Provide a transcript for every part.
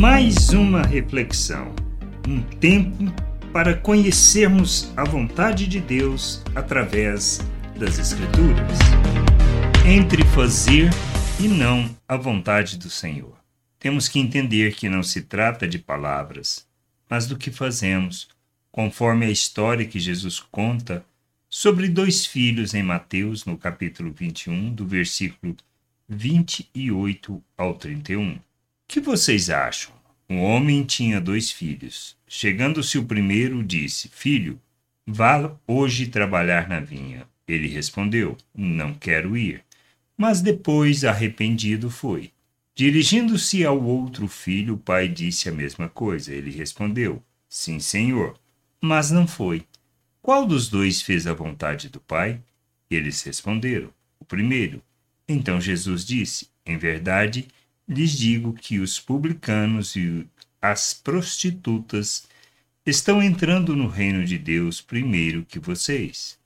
Mais uma reflexão, um tempo para conhecermos a vontade de Deus através das Escrituras. Entre fazer e não a vontade do Senhor. Temos que entender que não se trata de palavras, mas do que fazemos, conforme a história que Jesus conta sobre dois filhos em Mateus, no capítulo 21, do versículo 28 ao 31. Que vocês acham? Um homem tinha dois filhos. Chegando-se o primeiro, disse: Filho, vá hoje trabalhar na vinha. Ele respondeu: Não quero ir. Mas depois, arrependido, foi. Dirigindo-se ao outro filho, o pai disse a mesma coisa. Ele respondeu: Sim, senhor. Mas não foi. Qual dos dois fez a vontade do pai? Eles responderam: O primeiro. Então Jesus disse: Em verdade, lhes digo que os publicanos e as prostitutas estão entrando no reino de Deus primeiro que vocês.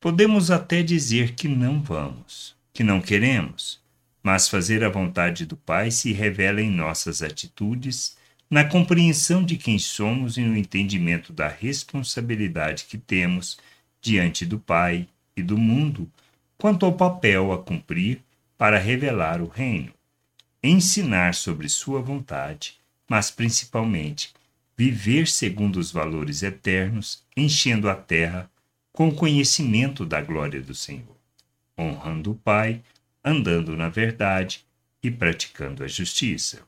Podemos até dizer que não vamos, que não queremos, mas fazer a vontade do Pai se revela em nossas atitudes, na compreensão de quem somos e no entendimento da responsabilidade que temos diante do Pai e do mundo quanto ao papel a cumprir para revelar o reino ensinar sobre Sua vontade, mas principalmente viver segundo os valores eternos, enchendo a terra com conhecimento da glória do Senhor, honrando o Pai, andando na verdade e praticando a justiça.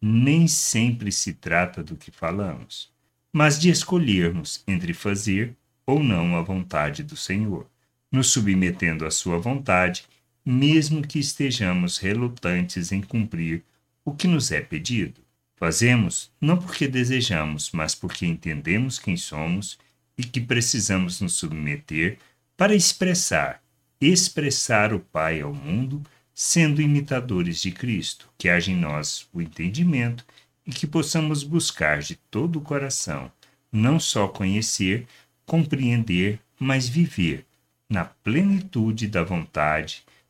Nem sempre se trata do que falamos, mas de escolhermos entre fazer ou não a vontade do Senhor, nos submetendo à Sua vontade mesmo que estejamos relutantes em cumprir o que nos é pedido. Fazemos não porque desejamos, mas porque entendemos quem somos e que precisamos nos submeter para expressar, expressar o Pai ao mundo, sendo imitadores de Cristo, que haja em nós o entendimento e que possamos buscar de todo o coração, não só conhecer, compreender, mas viver na plenitude da vontade